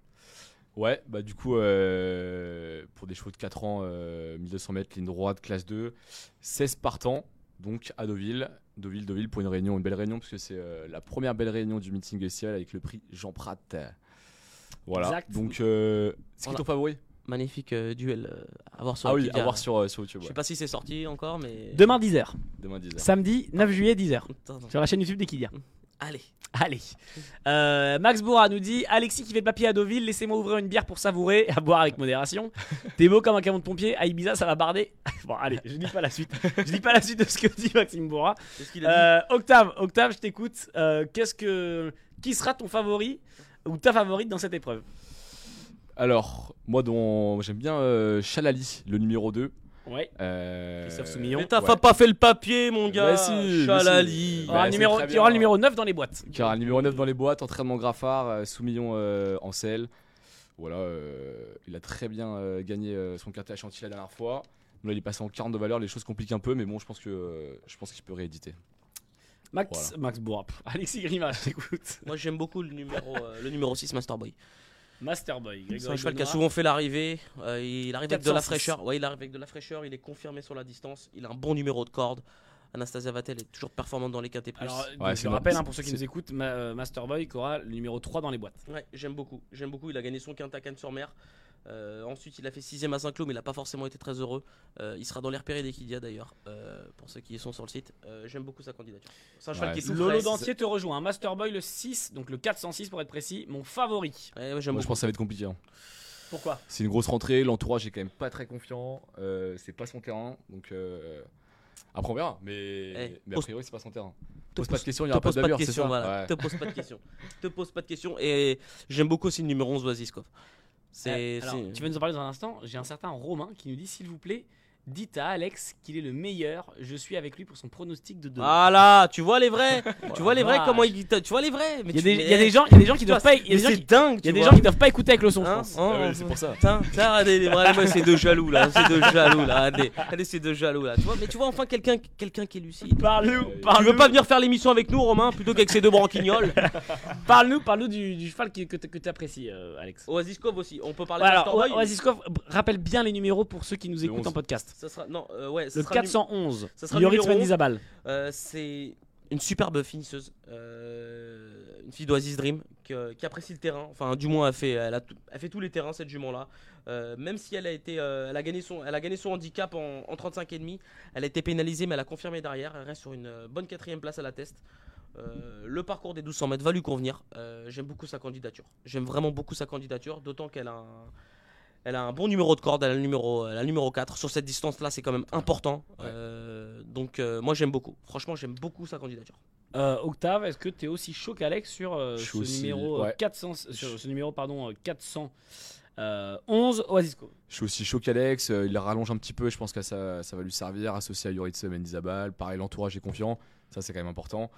Ouais, bah du coup, euh, pour des chevaux de 4 ans, euh, 1200 mètres, ligne droite, classe 2, 16 partants, donc à Deauville. Deauville, Deauville pour une réunion, une belle réunion, parce que c'est euh, la première belle réunion du meeting SCL avec le prix Jean Prat. Voilà, Exact. donc euh, c'est qui ton favori? Magnifique euh, duel euh, à voir sur Ah oui, Wikipédia. à voir sur, euh, sur YouTube, Je ouais. sais pas si c'est sorti encore, mais. Demain 10h. demain 10h. Samedi 9 juillet 10h. Attends, attends. Sur la chaîne YouTube d'Equidia. Allez. Allez. Euh, Max Bourra nous dit Alexis qui fait le papier à Deauville, laissez-moi ouvrir une bière pour savourer, à boire avec modération. T'es beau comme un camion de pompier, à Ibiza ça va barder. bon, allez, je dis pas la suite. Je dis pas la suite de ce que dit Maxime Bourra. Qu'est-ce qu'il a dit Euh, Octave, Octave, je t'écoute. Euh, Qu'est-ce que, qui sera ton favori ou ta favorite dans cette épreuve? Alors, moi, dont j'aime bien euh, Chalali, le numéro 2. Ouais. Euh, Christophe Soumillon. Mais t'as ouais. pas fait le papier, mon gars. Bah si, mais Chalali. Il y aura Bah, le numéro, il y aura le numéro 9 dans les boîtes. Qui aura le numéro 9 dans les boîtes, entraînement Graffard, euh, Soumillon euh, en selle. Voilà, euh, il a très bien euh, gagné euh, son quartier à Chantilly la dernière fois. Là, il est passé en 40 de valeur, les choses compliquent un peu, mais bon, je pense que euh, je pense qu'il peut rééditer. Max, Max Bourra. Pff, Alexis Grima, je t'écoute. Moi, j'aime beaucoup le numéro, euh, le numéro 6, Masterboy. Masterboy. C'est un cheval qui a souvent fait l'arrivée. euh, il arrive avec de la 406. fraîcheur. Ouais, il arrive avec de la fraîcheur. Il est confirmé sur la distance. Il a un bon numéro de corde. Anastasia Vatel est toujours performante dans les KT+. Alors, Ouais, je bon. rappelle hein, pour ceux qui nous écoutent, ma- euh, Masterboy qui aura le numéro 3 dans les boîtes. Ouais, j'aime beaucoup. J'aime beaucoup. Il a gagné son quinte à Cannes-sur-Mer. Euh, ensuite, il a fait 6ème à Saint-Cloud, mais il n'a pas forcément été très heureux. Euh, il sera dans les repérés d'Equidia d'ailleurs, euh, pour ceux qui sont sur le site. Euh, J'aime beaucoup sa candidature. C'est un cheval Ouais, qui est Lolo. Dentier te rejoint. Un Masterboy le 6, donc le 406 pour être précis, mon favori. Ouais, Moi, je pense que ça va être compliqué. hein. Pourquoi? C'est une grosse rentrée, l'entourage est quand même pas très confiant, euh, c'est pas son terrain, donc euh, Après, on verra. Mais, mais a priori, c'est pas son terrain. Te Pose pas de questions, il y aura pas de pas de bavure, c'est questions, ça voilà. Ouais. Te pose pas de questions. te pose pas de questions. Et j'aime beaucoup aussi le numéro 11 Waziskov. C'est. Euh, alors, c'est- tu vas nous en parler dans un instant. J'ai un certain Romain qui nous dit s'il vous plaît, dites à Alex qu'il est le meilleur. Je suis avec lui pour son pronostic de demain. Voilà, tu vois les vrais. tu vois les vrais comment ils. Tu vois les vrais. Mais il y a tu- des, mais- il y a des gens, il y a des gens qui doivent pas, il y a mais des gens c'est qui, dingue. il y a tu des vois. gens qui doivent pas écouter avec le son, je Hein pense. Hein, Ah ouais, c'est pour ça. Regardez, regardez-moi ces deux jaloux là, ces deux jaloux là, regardez, regardez ces deux jaloux là. Tu vois, mais tu vois enfin quelqu'un, quelqu'un qui est lucide. Parle-nous, Tu parle-nous, veux pas venir faire l'émission avec nous, Romain, plutôt qu'avec ces deux branquignoles? Parle-nous, parle-nous du, du cheval qui- que, t- que tu apprécies, euh, Alex. Oasiskov aussi, on peut parler de alors, Boy Oasiskov, rappelle bien les numéros pour ceux qui nous Le écoutent 11. en podcast. Ça sera, non, euh, ouais, ça Le sera le numé- 411, ça sera le Yoritz numéro Mendizabal. Euh, c'est une superbe finisseuse, euh, une fille d'Oasis Dream qui, qui apprécie le terrain. Enfin, du moins, elle fait, elle a, elle fait tous les terrains cette jument-là. Euh, même si elle a été, euh, elle a gagné son, elle a gagné son handicap en, en 35 et demi. Elle a été pénalisée, mais elle a confirmé derrière. Elle reste sur une bonne quatrième place à la test. Le parcours des 1200 mètres va lui convenir. J'aime beaucoup sa candidature. J'aime vraiment beaucoup sa candidature, d'autant qu'elle a un, elle a un bon numéro de corde, elle a le numéro, elle a le numéro 4. Sur cette distance-là, c'est quand même important. Ouais. Euh, donc, euh, moi, j'aime beaucoup. Franchement, j'aime beaucoup sa candidature. Euh, Octave, est-ce que tu es aussi chaud qu'Alex sur euh, ce aussi- numéro euh, ouais. 400, sur ce numéro pardon euh, 411 Oasiskov Je suis aussi chaud qu'Alex, euh, il la rallonge un petit peu, je pense que ça, ça va lui servir, associé à Yoritz Mendizabal. Pareil, l'entourage est confiant, ça c'est quand même important.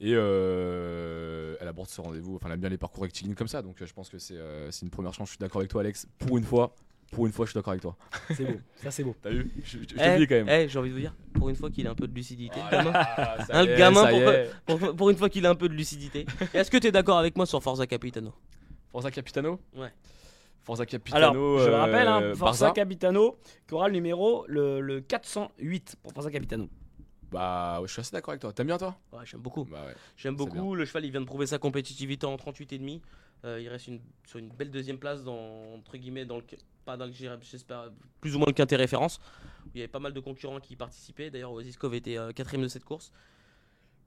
Et euh, elle aborde ce rendez-vous, enfin elle aime bien les parcours rectilignes comme ça, donc euh, je pense que c'est euh, c'est une première chance. Je suis d'accord avec toi, Alex, pour une fois. Pour une fois, je suis d'accord avec toi. C'est beau, ça c'est beau. T'as vu? Je, je- je Eh, te le dis quand même. eh, j'ai envie de vous dire, pour une fois qu'il a un peu de lucidité. le gamin. Ah, ça Hein, est, gamin, pour, pour une fois qu'il a un peu de lucidité. Est-ce que tu es d'accord avec moi sur Forza Capitano? Forza Capitano? Ouais. Forza Capitano. Alors, je le rappelle, hein, euh, Forza Barça. Capitano qui aura le numéro le, le 408 pour Forza Capitano. Bah, ouais, je suis assez d'accord avec toi. T'aimes bien toi? Ouais, j'aime beaucoup. Bah ouais. J'aime beaucoup. Le cheval, il vient de prouver sa compétitivité en 38 et demi. Euh, il reste une, sur une belle deuxième place dans entre guillemets dans le pas dans le j'espère plus ou moins le quintet référence. où Il y avait pas mal de concurrents qui y participaient. D'ailleurs, Oziskov était euh, quatrième de cette course.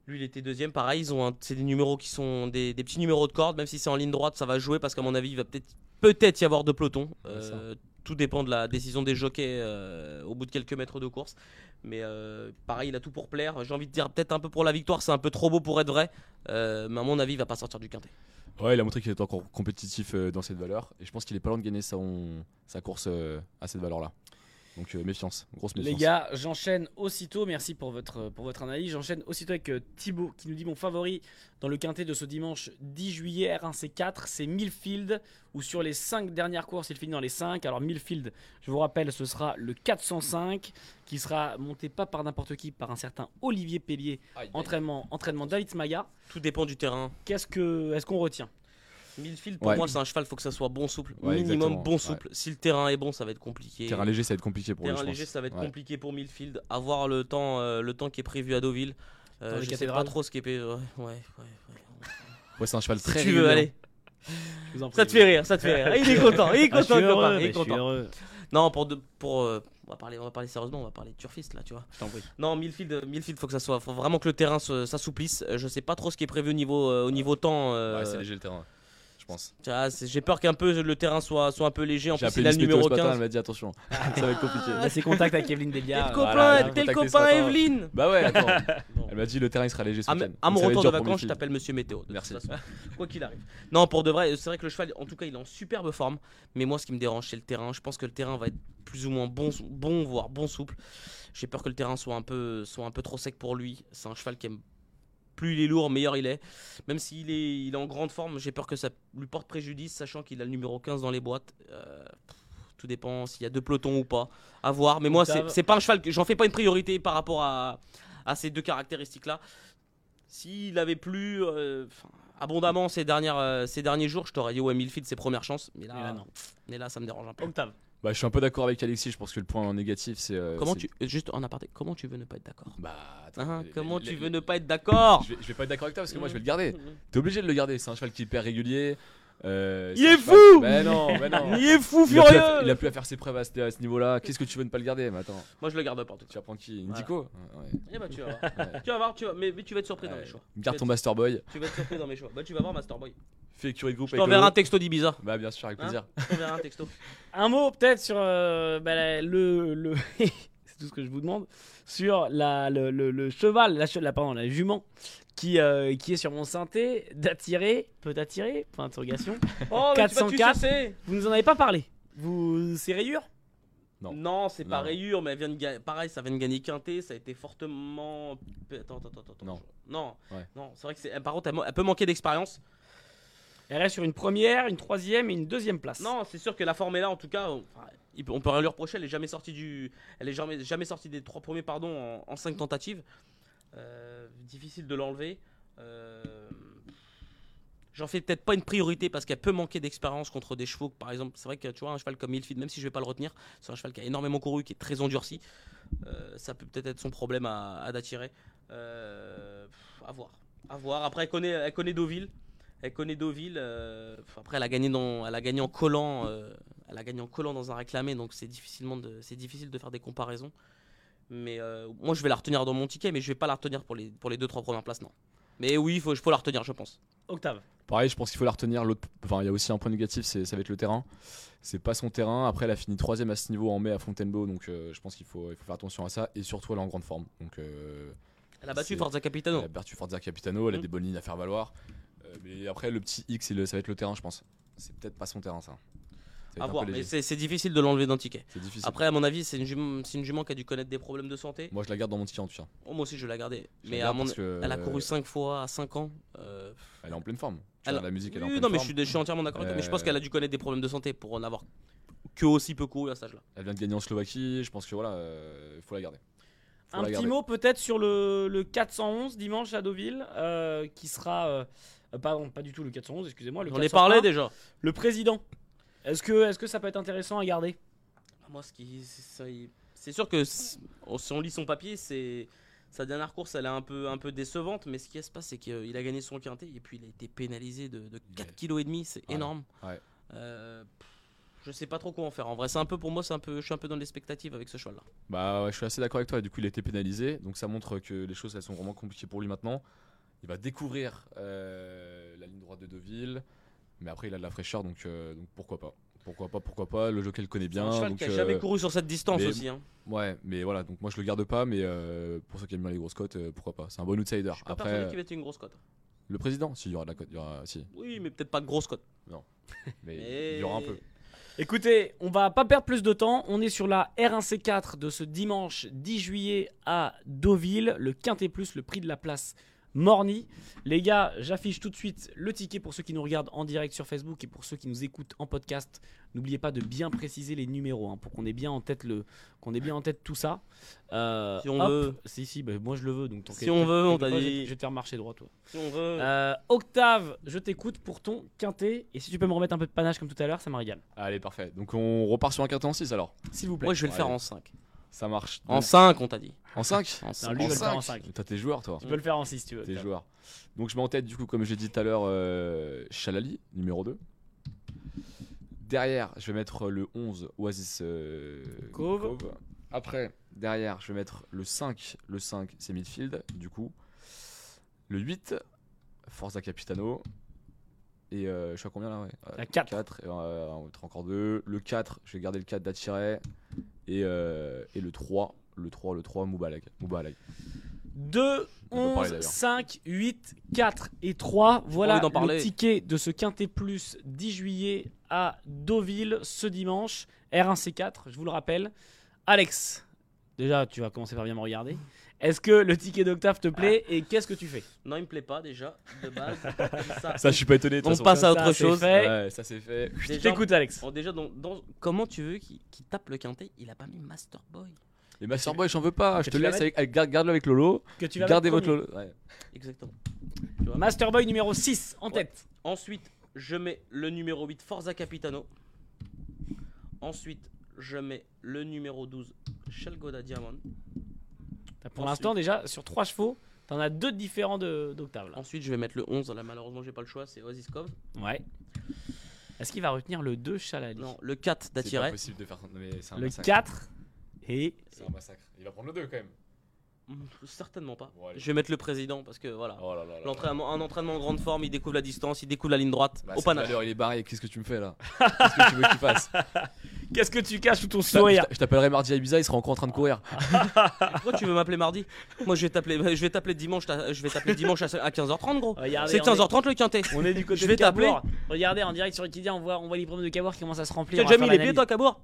Lui, il était deuxième. Pareil, ils ont c'est des numéros qui sont des, des petits numéros de corde. Même si c'est en ligne droite, ça va jouer parce qu'à mon avis, il va peut-être peut-être y avoir deux pelotons. Euh, tout dépend de la décision des jockeys euh, au bout de quelques mètres de course. Mais euh, pareil, il a tout pour plaire. J'ai envie de dire peut-être un peu pour la victoire, c'est un peu trop beau pour être vrai. Euh, mais à mon avis, il va pas sortir du quintet. Ouais, il a montré qu'il était encore compétitif dans cette valeur. Et je pense qu'il est pas loin de gagner sa course à cette valeur-là. Donc euh, méfiance, grosse méfiance. Les gars, j'enchaîne aussitôt. Merci pour votre, pour votre analyse. J'enchaîne aussitôt avec euh, Thibaut qui nous dit mon favori dans le quintet de ce dimanche 10 juillet R1C4, c'est Millfield. Où sur les 5 dernières courses, il finit dans les 5. Alors Millfield, je vous rappelle, ce sera le 405 qui sera monté pas par n'importe qui, par un certain Olivier Pellier. Aïe, aïe. Entraînement, entraînement David Maga. Tout dépend du terrain. Qu'est-ce que, est-ce qu'on retient? Millfield, pour Ouais. moi, c'est un cheval, faut que ça soit bon souple. Ouais, Minimum exactement. bon souple. Si le terrain est bon, ça va être compliqué. Terrain léger, ça va être compliqué pour. Terrain léger, ça va être Ouais. compliqué pour Millfield. Avoir le temps, euh, le temps qui est prévu à Deauville. Euh, je sais cathédrales. pas trop ce qui est prévu. Ouais, ouais, ouais, c'est un cheval Si très tu veux, vous en Ça te fait rire, ça te fait rire. Il est content, il est Ah, je suis content, le heureux, il est je suis content. Non, pour, de, pour euh, on va parler, on va parler sérieusement, on va parler de turfiste là, tu vois. Je t'en prie. Non, Millfield, euh, Millfield, faut que ça soit, faut vraiment que le terrain se- s'assouplisse. Je sais pas trop ce qui est prévu au niveau, euh, au niveau temps. euh, Ouais, c'est léger le terrain, pense. J'ai peur qu'un peu le terrain soit, soit un peu léger. En plus, il appelé a le numéro ce matin, 15. elle m'a dit attention, ça va être compliqué. Là, c'est contact avec Evelyne T'es Delia. voilà, copain, t'es le copain. Evelyne. Bah ouais, attends. Elle m'a dit le terrain il sera léger ce À, week-end. à mon retour de vacances, je t'appelle Monsieur Météo. de toute Merci. façon, Quoi qu'il arrive. Non, pour de vrai, c'est vrai que le cheval, en tout cas, il est en superbe forme. Mais moi, ce qui me dérange, c'est le terrain. Je pense que le terrain va être plus ou moins bon, bon voire bon souple. J'ai peur que le terrain soit un peu, soit un peu trop sec pour lui. C'est un cheval qui aime. Plus il est lourd, meilleur il est. Même s'il est, il est en grande forme, j'ai peur que ça lui porte préjudice, sachant qu'il a le numéro 15 dans les boîtes. Euh, tout dépend s'il y a deux pelotons ou pas. À voir. Mais moi, c'est pas un cheval que j'en fais pas une priorité par rapport à, à ces deux caractéristiques-là. S'il avait plu euh, abondamment ces, dernières, euh, ces derniers jours, je t'aurais dit ouais, Millfield, ses premières chances. Mais là, Mais là, non. mais là, ça me dérange un peu. Octave. Bah, je suis un peu d'accord avec Alexis, je pense que le point négatif c'est. euh, Comment tu, juste en aparté, comment tu veux ne pas être d'accord? Bah, attends, Hein, les- Comment les- tu les- veux ne pas être d'accord? Je vais pas être d'accord avec toi parce que moi je vais le garder. T'es obligé de le garder, c'est un cheval qui est hyper régulier. Euh, Il est fou Mais non, mais non Il est fou il a, plus à, furieux il a plus à faire ses preuves à ce, à ce niveau-là. Qu'est-ce que tu veux ne pas le garder Mais attends, Moi, je le garde pas en tout tu vas prendre qui? Voilà. Indico Ouais. Eh bah, tu vas voir. Ouais. tu vas voir, tu vas, mais, mais tu vas être surpris dans mes choix. Garde ton Master Boy, tu vas être surpris dans mes choix. Bah, tu vas voir, Masterboy. fais écurie de groupe Je t'enverrai un texto d'Ibiza. Bah, bien sûr, avec Hein plaisir. Je t'enverrai un texto. Un mot peut-être sur euh, bah, la- le. le... c'est tout ce que je vous demande, sur la, le, le- le cheval, la, che- la, pardon, la jument qui, euh, qui est sur mon synthé, d'attirer, peut attirer, point d'interrogation. Oh, mais tu vas- tu 404. sais, Vous nous en avez pas parlé. Vous, c'est rayure? Non. Non, c'est pas Non. rayure, mais elle vient de ga- pareil, ça vient de gagner quinté, ça a été fortement. Attends, attends, attends, attends. Non. Non, Ouais. non, c'est vrai que c'est. Par contre, elle, peut manquer d'expérience. Elle reste sur une première, une troisième et une deuxième place. Non, c'est sûr que la forme est là, en tout cas. On, enfin, il peut- on peut rien lui reprocher. Elle est jamais sortie du. Elle est jamais, jamais sortie des trois premiers, pardon, en, en cinq tentatives. Euh, difficile de l'enlever. Euh, J'en fais peut-être pas une priorité parce qu'elle peut manquer d'expérience contre des chevaux. Par exemple, c'est vrai que tu vois, un cheval comme Milfield, même si je vais pas le retenir, c'est un cheval qui a énormément couru, qui est très endurci. Euh, ça peut peut-être être son problème à, à d'attirer. À voir. Voir. Après, elle connaît, elle connaît Deauville. Elle connaît Deauville. après, elle a gagné dans, elle a gagné en collant. elle a gagné en collant dans un réclamé, donc c'est difficilement c'est difficile de faire des comparaisons. Mais euh, moi, je vais la retenir dans mon ticket, mais je vais pas la retenir pour les, pour les deux trois premières places, non. Mais oui, il faut, faut la retenir, je pense. Octave. Pareil, je pense qu'il faut la retenir. L'autre, enfin, il y a aussi un point négatif, c'est ça va être le terrain. C'est pas son terrain. Après, elle a fini troisième à ce niveau en mai à Fontainebleau, donc euh, je pense qu'il faut, il faut faire attention à ça. Et surtout, elle est en grande forme. Donc, euh, Elle a battu Forza Capitano. elle a battu Forza Capitano, elle a Mhm. des bonnes lignes à faire valoir. Euh, mais après, le petit X, le- ça va être le terrain, je pense. C'est peut-être pas son terrain, ça. À voir, mais c'est difficile de l'enlever d'un ticket. C'est difficile. Après, à mon avis, c'est une, jument, c'est une jument qui a dû connaître des problèmes de santé. Moi, je la garde dans mon ticket en tout cas. Oh, moi aussi, je vais la garder. Je la Mais à mon... que, elle a couru euh, 5 fois à 5 ans. euh, Elle est en pleine forme. Tu Elle- la musique, elle est en oui, pleine non, mais je forme. suis, je suis entièrement d'accord avec toi. Mais je pense Euh, qu'elle a dû connaître des problèmes de santé pour en avoir que aussi peu couru à cet âge-là. Elle vient de gagner en Slovaquie. Je pense que voilà, euh, il faut la garder. Faut Un la petit garder. mot peut-être sur le, le 411 dimanche à Deauville, euh, qui sera. euh, euh, pardon, pas du tout le 411, excusez-moi. On en ai 401, parlé déjà. Le président. Est-ce que, est que ça peut être intéressant à garder? Moi, ce qui, c'est ça, il- c'est sûr que si on, lit son papier, c'est sa dernière course, elle est un peu, un peu décevante. Mais ce qui se passe, c'est qu'il a gagné son quintet et puis il a été pénalisé de, de 4 kg et demi. C'est Ouais, énorme. ouais. Euh, je sais pas trop quoi en faire. En vrai, c'est un peu pour moi, c'est un peu, je suis un peu dans l'expectative avec ce cheval-là. Bah ouais, je suis assez d'accord avec toi. Et du coup, il a été pénalisé. Donc ça montre que les choses elles sont vraiment compliquées pour lui maintenant. Il va découvrir euh, la ligne droite de Deauville. Mais après, il a de la fraîcheur. Donc, euh, donc pourquoi pas Pourquoi pas Pourquoi pas Le jockey le connaît bien. un cheval donc, qui a euh, jamais couru sur cette distance mais- aussi. Hein. Ouais, mais voilà. Donc moi, je le garde pas. Mais euh, pour ceux qui aiment bien les grosses cotes, euh, pourquoi pas C'est un bon outsider. Je suis pas Après, va être une grosse cote. le président, s'il y aura de la cote, il y aura. Si, Oui, mais peut-être pas de grosse cote. mais il y aura un peu. Écoutez, on va pas perdre plus de temps. On est sur la R1C4 de ce dimanche 10 juillet à Deauville. Le Quintet Plus, le prix de la place Morny. Les gars, j'affiche tout de suite le ticket pour ceux qui nous regardent en direct sur Facebook et pour ceux qui nous écoutent en podcast. N'oubliez pas de bien préciser les numéros hein, pour qu'on ait bien en tête le, qu'on ait bien en tête tout ça. Euh, Si on hop. veut. Si si, bah, moi je le veux donc. Si on veut, on t'a je vais- dit. Je vais te faire marcher droit toi. Si on veut. Euh, Octave, je t'écoute pour ton quintet et si tu peux me remettre un peu de panache comme tout à l'heure, ça me régale. Allez, parfait. Donc on repart sur un carton en 6 alors. S'il vous plaît. Moi, je vais le faire Allez. en 5. Ça marche. En 5, on t'a dit. En 5 En Non, 5. lui, il En veut le faire en cinq 5. Toi, t'es joueur, toi. Tu peux le faire en 6 si tu veux. T'es joueur. Donc je mets en tête, du coup, comme j'ai dit tout à l'heure, euh, Chalali, numéro 2. Derrière, je vais mettre le 11, Oasis euh, Cove. Après, derrière, je vais mettre le 5. Le 5, c'est Midfield, du coup. Le 8, Forza Capitano. Et euh, je suis à combien là ouais? À quatre. 4, et, euh, on va mettre encore 2. Le 4, je vais garder le 4 d'Attiret. Et, euh, et le 3, le 3, le 3, Moubalag. Moubalag. 2, On va parler 11, d'ailleurs. 5, 8, 4 et 3. Voilà envie d'en le parler. ticket de ce Quintet Plus 10 juillet à Deauville ce dimanche. R1C4, je vous le rappelle. Alex, déjà tu vas commencer par bien me regarder. Est-ce que le ticket d'Octave te plaît et qu'est-ce que tu fais? Non, il me plaît pas déjà, de base. ça, Ça, je suis pas étonné. de on façon. passe à autre chose. fait. Ouais, ça c'est fait. Je t'écoute Alex. bon, déjà, dans, dans- comment tu veux qu'il tape le quintet? Il a pas mis Master Boy. Les Master Boy, j'en veux pas. Que Je te laisse avec, avec- garde- garde-le avec Lolo. Que tu vas Gardez votre. Lolo. Ouais. Exactement. Masterboy numéro 6 en Ouais. tête. Ensuite, je mets le numéro 8, Forza Capitano. Ensuite, je mets le numéro 12, Shelgoda Diamond. T'as Pour Ensuite. l'instant déjà sur 3 chevaux, t'en as deux différents de- d'Octave là. Ensuite, je vais mettre le 11. Là, malheureusement, j'ai pas le choix. C'est Oasis Cove. Ouais. Est-ce qu'il va retenir le 2 Chalali? Non, le 4 C'est pas possible de faire. Mais c'est un Le massacre. 4 et C'est un massacre. Il va prendre le 2 quand même. Mm, Certainement pas. Bon, allez. je vais mettre le président parce que voilà. Oh là là là. L'entraînement, un entraînement en grande forme, il découvre la distance, il découvre la ligne droite Bah, au tout à panache. l'heure, il est barré. Qu'est-ce que tu me fais là? Qu'est-ce que tu veux qu'il fasse? Qu'est-ce que tu caches sous ton Je sourire Je t'appellerai mardi à Ibiza, il sera encore en train de courir. Pourquoi tu veux m'appeler mardi Moi je vais t'appeler je vais t'appeler dimanche je vais t'appeler dimanche à à 15h30 gros. C'est on est- 15h30 le quintet. On est du côté Je de vais t'appeler. Cabourg. Regardez en direct sur Equidia, on voit, on voit les problèmes de Cabourg qui commencent à se remplir. Tu as déjà mis les pieds toi Cabourg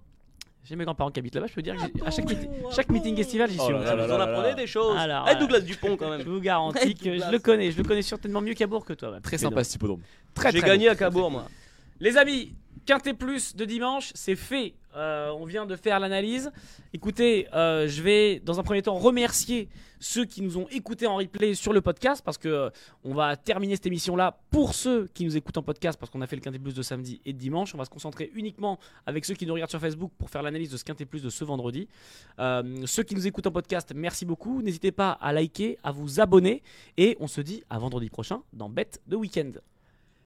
J'ai mes grands-parents qui habitent là-bas, je peux dire que à chaque, meeting- chaque meeting estival, j'y Oh suis. là moi. là là Vous en apprenez des choses. Alors, Eh euh, Douglas Dupont quand Je même. vous garantis que je le connais, je le connais certainement mieux Cabourg que toi. ouais. Très sympa hippodrome. Très, J'ai gagné à Cabourg moi. Les amis, Quintet Plus de dimanche, c'est fait. Euh, on vient de faire l'analyse. Écoutez, euh, je vais dans un premier temps remercier ceux qui nous ont écoutés en replay sur le podcast parce que euh, on va terminer cette émission là pour ceux qui nous écoutent en podcast parce qu'on a fait le Quintet Plus de samedi et de dimanche. On va se concentrer uniquement avec ceux qui nous regardent sur Facebook pour faire l'analyse de ce Quintet Plus de ce vendredi. Euh, ceux qui nous écoutent en podcast, merci beaucoup. N'hésitez pas à liker, à vous abonner et on se dit à vendredi prochain dans Bête de Week-end.